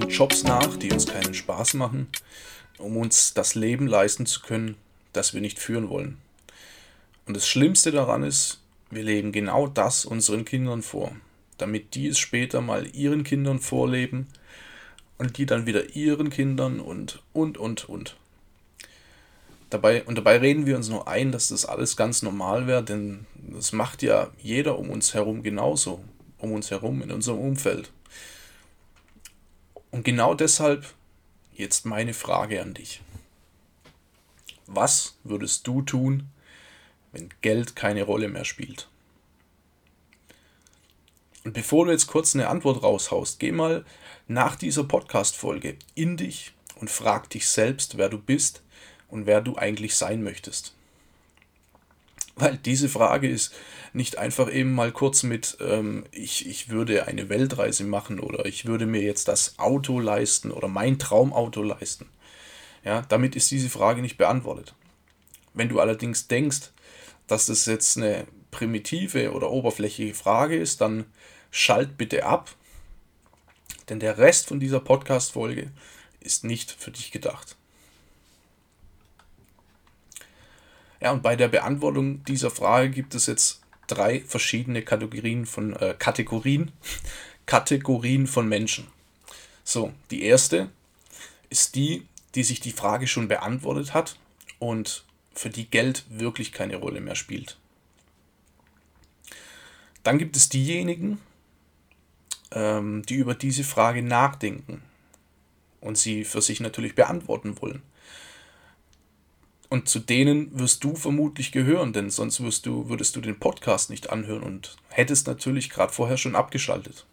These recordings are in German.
Jobs nach, die uns keinen Spaß machen, um uns das Leben leisten zu können, das wir nicht führen wollen. Und das Schlimmste daran ist, wir leben genau das unseren Kindern vor, damit die es später mal ihren Kindern vorleben und die dann wieder ihren Kindern und, und, und, und. Dabei, und dabei reden wir uns nur ein, dass das alles ganz normal wäre, denn das macht ja jeder um uns herum genauso, um uns herum in unserem Umfeld. Und genau deshalb jetzt meine Frage an dich. Was würdest du tun, wenn Geld keine Rolle mehr spielt? Und bevor du jetzt kurz eine Antwort raushaust, geh mal nach dieser Podcast-Folge in dich und frag dich selbst, wer du bist und wer du eigentlich sein möchtest. Weil diese Frage ist nicht einfach eben mal kurz mit, ähm, ich, ich würde eine Weltreise machen oder ich würde mir jetzt das Auto leisten oder mein Traumauto leisten. Ja, damit ist diese Frage nicht beantwortet. Wenn du allerdings denkst, dass das jetzt eine primitive oder oberflächliche Frage ist, dann schalt bitte ab, denn der Rest von dieser Podcast-Folge ist nicht für dich gedacht. Ja, und bei der Beantwortung dieser Frage gibt es jetzt drei verschiedene Kategorien von äh, Kategorien, Kategorien von Menschen. So, die erste ist die, die sich die Frage schon beantwortet hat und für die Geld wirklich keine Rolle mehr spielt. Dann gibt es diejenigen, ähm, die über diese Frage nachdenken und sie für sich natürlich beantworten wollen. Und zu denen wirst du vermutlich gehören, denn sonst wirst du, würdest du den Podcast nicht anhören und hättest natürlich gerade vorher schon abgeschaltet.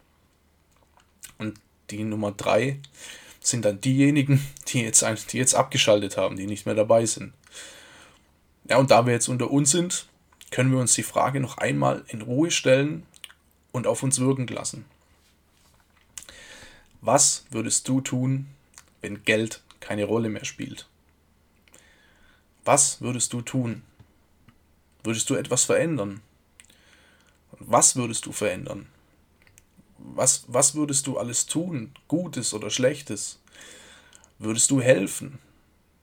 Und die Nummer drei sind dann diejenigen, die jetzt, die jetzt abgeschaltet haben, die nicht mehr dabei sind. Ja, und da wir jetzt unter uns sind, können wir uns die Frage noch einmal in Ruhe stellen und auf uns wirken lassen. Was würdest du tun, wenn Geld keine Rolle mehr spielt? Was würdest du tun? Würdest du etwas verändern? Was würdest du verändern? Was, was würdest du alles tun? Gutes oder Schlechtes? Würdest du helfen?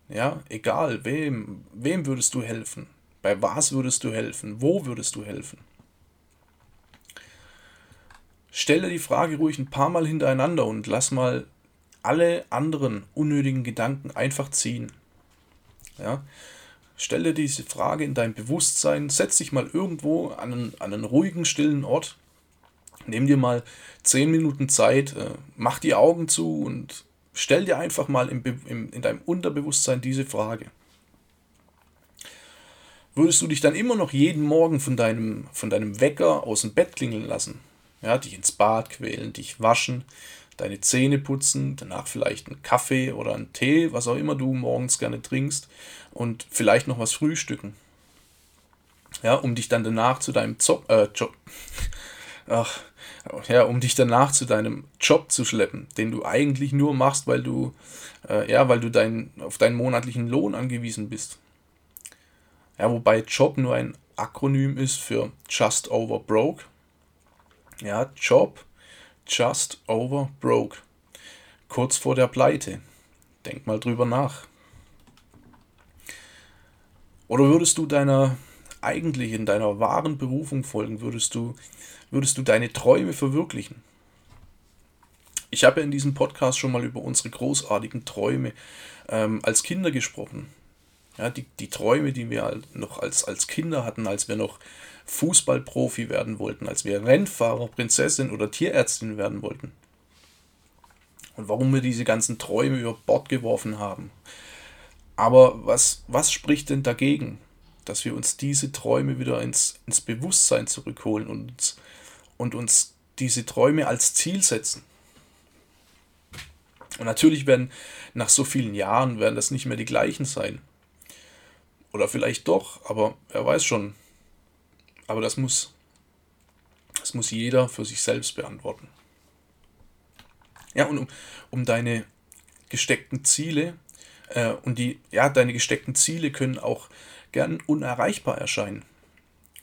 Ja, egal, wem, wem würdest du helfen? Bei was würdest du helfen? Wo würdest du helfen? Stelle die Frage ruhig ein paar Mal hintereinander und lass mal alle anderen unnötigen Gedanken einfach ziehen. Ja? Stell dir diese Frage in dein Bewusstsein, setz dich mal irgendwo an einen, an einen ruhigen, stillen Ort, nimm dir mal 10 Minuten Zeit, äh, mach die Augen zu und stell dir einfach mal im, im, in deinem Unterbewusstsein diese Frage. Würdest du dich dann immer noch jeden Morgen von deinem, von deinem Wecker aus dem Bett klingeln lassen? Ja, dich ins Bad quälen, dich waschen, deine Zähne putzen, danach vielleicht einen Kaffee oder einen Tee, was auch immer du morgens gerne trinkst und vielleicht noch was frühstücken. Ja, um dich dann danach zu deinem Job, äh, Job, ach, ja, um dich danach zu deinem Job zu schleppen, den du eigentlich nur machst, weil du, äh, ja, weil du dein, auf deinen monatlichen Lohn angewiesen bist. Ja, wobei Job nur ein Akronym ist für Just Over Broke. Ja, Job just over broke. Kurz vor der Pleite. Denk mal drüber nach. Oder würdest du deiner eigentlichen, deiner wahren Berufung folgen? Würdest du, würdest du deine Träume verwirklichen? Ich habe ja in diesem Podcast schon mal über unsere großartigen Träume ähm, als Kinder gesprochen. Ja, die, die Träume, die wir noch als, als Kinder hatten, als wir noch Fußballprofi werden wollten, als wir Rennfahrer, Prinzessin oder Tierärztin werden wollten. Und warum wir diese ganzen Träume über Bord geworfen haben. Aber was, was spricht denn dagegen, dass wir uns diese Träume wieder ins, ins Bewusstsein zurückholen und uns, und uns diese Träume als Ziel setzen? Und natürlich werden nach so vielen Jahren werden das nicht mehr die gleichen sein. Oder vielleicht doch, aber wer weiß schon. Aber das muss, das muss jeder für sich selbst beantworten. Ja, und um, um deine gesteckten Ziele äh, und die, ja, deine gesteckten Ziele können auch gern unerreichbar erscheinen.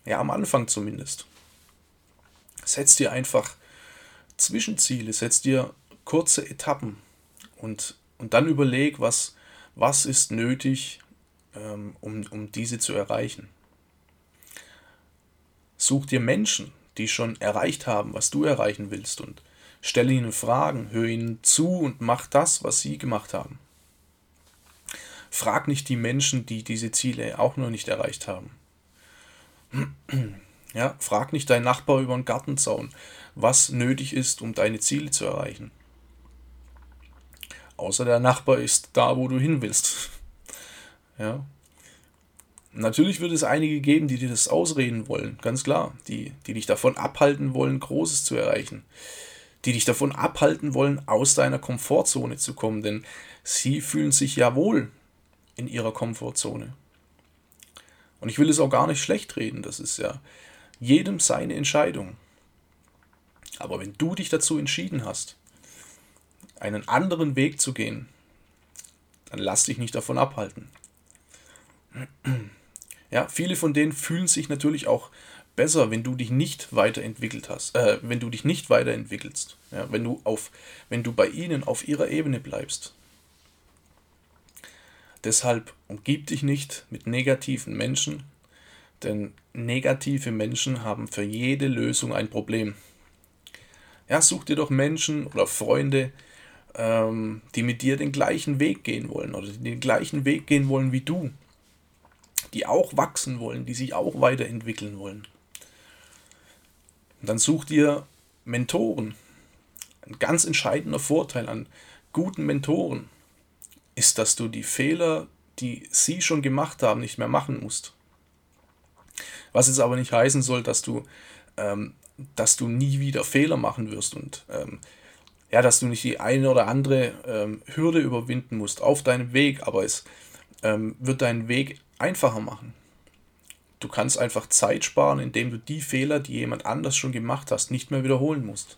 Ja, am Anfang zumindest. Setz dir einfach Zwischenziele, setz dir kurze Etappen und, und dann überleg, was, was ist nötig, um, um diese zu erreichen. Such dir Menschen, die schon erreicht haben, was du erreichen willst und stelle ihnen Fragen, hör ihnen zu und mach das, was sie gemacht haben. Frag nicht die Menschen, die diese Ziele auch noch nicht erreicht haben. Ja, frag nicht deinen Nachbar über den Gartenzaun, was nötig ist, um deine Ziele zu erreichen. Außer der Nachbar ist da, wo du hin willst. Ja. Natürlich wird es einige geben, die dir das ausreden wollen, ganz klar, die, die dich davon abhalten wollen, Großes zu erreichen, die dich davon abhalten wollen, aus deiner Komfortzone zu kommen, denn sie fühlen sich ja wohl in ihrer Komfortzone. Und ich will es auch gar nicht schlecht reden, das ist ja jedem seine Entscheidung. Aber wenn du dich dazu entschieden hast, einen anderen Weg zu gehen, dann lass dich nicht davon abhalten. Ja, viele von denen fühlen sich natürlich auch besser, wenn du dich nicht weiterentwickelt hast, äh, wenn du dich nicht weiterentwickelst, ja, wenn du auf, wenn du bei ihnen auf ihrer Ebene bleibst. Deshalb umgib dich nicht mit negativen Menschen, denn negative Menschen haben für jede Lösung ein Problem. Ja, such dir doch Menschen oder Freunde, ähm, die mit dir den gleichen Weg gehen wollen oder den gleichen Weg gehen wollen wie du, die auch wachsen wollen, die sich auch weiterentwickeln wollen. Und dann such dir Mentoren. Ein ganz entscheidender Vorteil an guten Mentoren ist, dass du die Fehler, die sie schon gemacht haben, nicht mehr machen musst. Was jetzt aber nicht heißen soll, dass du, ähm, dass du nie wieder Fehler machen wirst und ähm, ja, dass du nicht die eine oder andere ähm, Hürde überwinden musst auf deinem Weg, aber es ähm, wird deinen Weg einfacher machen. Du kannst einfach Zeit sparen, indem du die Fehler, die jemand anders schon gemacht hast, nicht mehr wiederholen musst.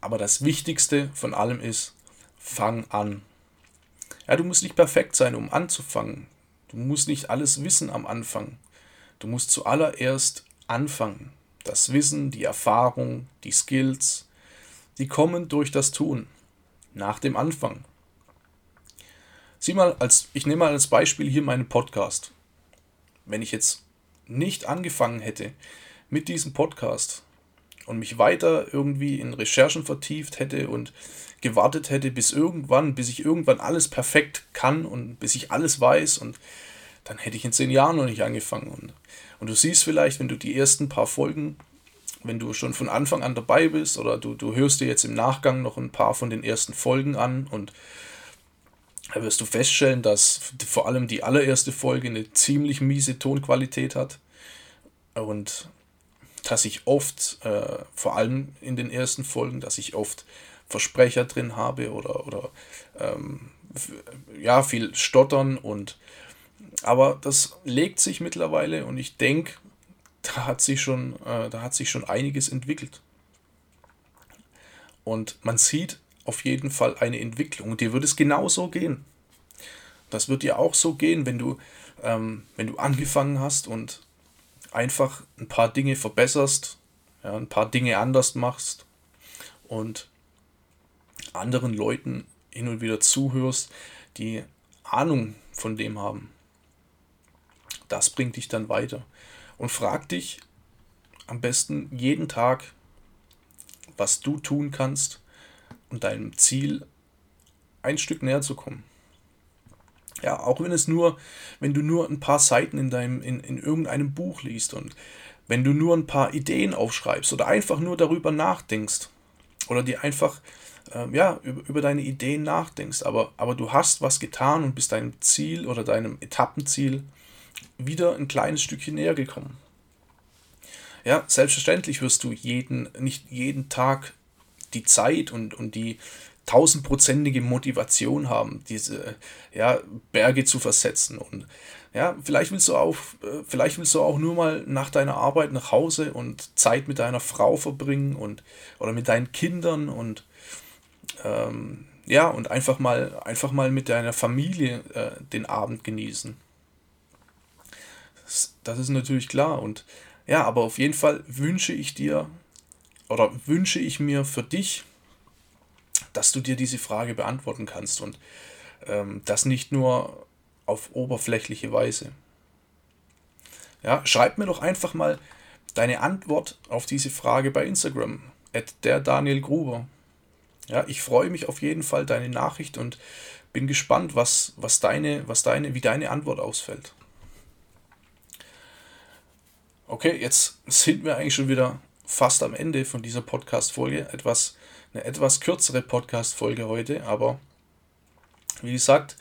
Aber das Wichtigste von allem ist, fang an. Ja, du musst nicht perfekt sein, um anzufangen. Du musst nicht alles wissen am Anfang. Du musst zuallererst anfangen. Das Wissen, die Erfahrung, die Skills, die kommen durch das Tun, nach dem Anfang. Sieh mal, als, ich nehme mal als Beispiel hier meinen Podcast. Wenn ich jetzt nicht angefangen hätte mit diesem Podcast und mich weiter irgendwie in Recherchen vertieft hätte und gewartet hätte, bis irgendwann, bis ich irgendwann alles perfekt kann und bis ich alles weiß und dann hätte ich in zehn Jahren noch nicht angefangen. Und, und du siehst vielleicht, wenn du die ersten paar Folgen, wenn du schon von Anfang an dabei bist oder du, du hörst dir jetzt im Nachgang noch ein paar von den ersten Folgen an und da wirst du feststellen, dass vor allem die allererste Folge eine ziemlich miese Tonqualität hat und dass ich oft, äh, vor allem in den ersten Folgen, dass ich oft Versprecher drin habe oder, oder ähm, ja, viel Stottern und aber das legt sich mittlerweile und ich denke, da hat sich schon, äh, da hat sich schon einiges entwickelt. Und man sieht auf jeden Fall eine Entwicklung. Dir wird es genauso gehen. Das wird dir auch so gehen, wenn du, ähm, wenn du angefangen hast und einfach ein paar Dinge verbesserst, ja, ein paar Dinge anders machst und anderen Leuten hin und wieder zuhörst, die Ahnung von dem haben. Das bringt dich dann weiter. Und frag dich am besten jeden Tag, was du tun kannst, um deinem Ziel ein Stück näher zu kommen. Ja, auch wenn es nur, wenn du nur ein paar Seiten in deinem, in, in irgendeinem Buch liest und wenn du nur ein paar Ideen aufschreibst oder einfach nur darüber nachdenkst oder dir einfach äh, ja, über, über deine Ideen nachdenkst, aber, aber du hast was getan und bist deinem Ziel oder deinem Etappenziel wieder ein kleines Stückchen näher gekommen. Ja, selbstverständlich wirst du jeden, nicht jeden Tag die Zeit und, und die, tausendprozentige Motivation haben, diese ja, Berge zu versetzen. Und ja, vielleicht willst du auch, äh, vielleicht willst du auch nur mal nach deiner Arbeit nach Hause und Zeit mit deiner Frau verbringen und oder mit deinen Kindern und ähm, ja, und einfach mal, einfach mal mit deiner Familie äh, den Abend genießen. Das, das ist natürlich klar. Und ja, aber auf jeden Fall wünsche ich dir oder wünsche ich mir für dich, dass du dir diese Frage beantworten kannst und ähm, das nicht nur auf oberflächliche Weise. Ja, schreib mir doch einfach mal deine Antwort auf diese Frage bei Instagram, at der Daniel Gruber. Ja, ich freue mich auf jeden Fall deine Nachricht und bin gespannt, was, was deine, was deine, wie deine Antwort ausfällt. Okay, jetzt sind wir eigentlich schon wieder fast am Ende von dieser Podcast-Folge. Etwas, eine etwas kürzere Podcast-Folge heute, aber wie gesagt,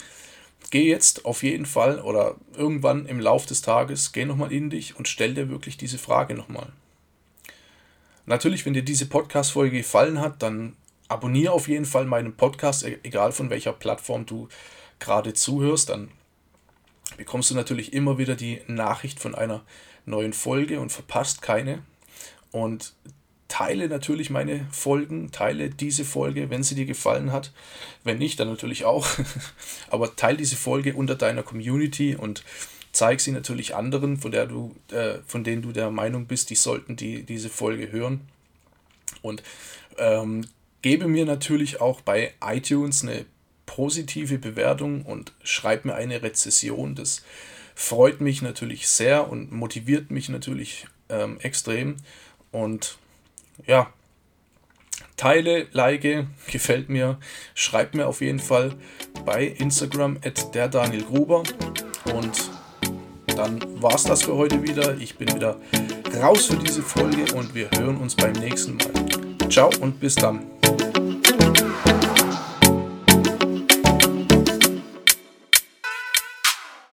geh jetzt auf jeden Fall oder irgendwann im Lauf des Tages, geh nochmal in dich und stell dir wirklich diese Frage nochmal. Natürlich, wenn dir diese Podcast-Folge gefallen hat, dann abonniere auf jeden Fall meinen Podcast, e-, egal von welcher Plattform du gerade zuhörst, dann bekommst du natürlich immer wieder die Nachricht von einer neuen Folge und verpasst keine. Und teile natürlich meine Folgen, teile diese Folge, wenn sie dir gefallen hat. Wenn nicht, dann natürlich auch. Aber teile diese Folge unter deiner Community und zeig sie natürlich anderen, von, der du, äh, von denen du der Meinung bist, die sollten die, diese Folge hören. Und ähm, Gebe mir natürlich auch bei iTunes eine positive Bewertung und schreib mir eine Rezession. Das freut mich natürlich sehr und motiviert mich natürlich ähm, extrem. Und ja, teile, like, gefällt mir, schreib mir auf jeden Fall bei Instagram at der Daniel Gruber. Und dann war es das für heute wieder. Ich bin wieder raus für diese Folge und wir hören uns beim nächsten Mal. Ciao und bis dann.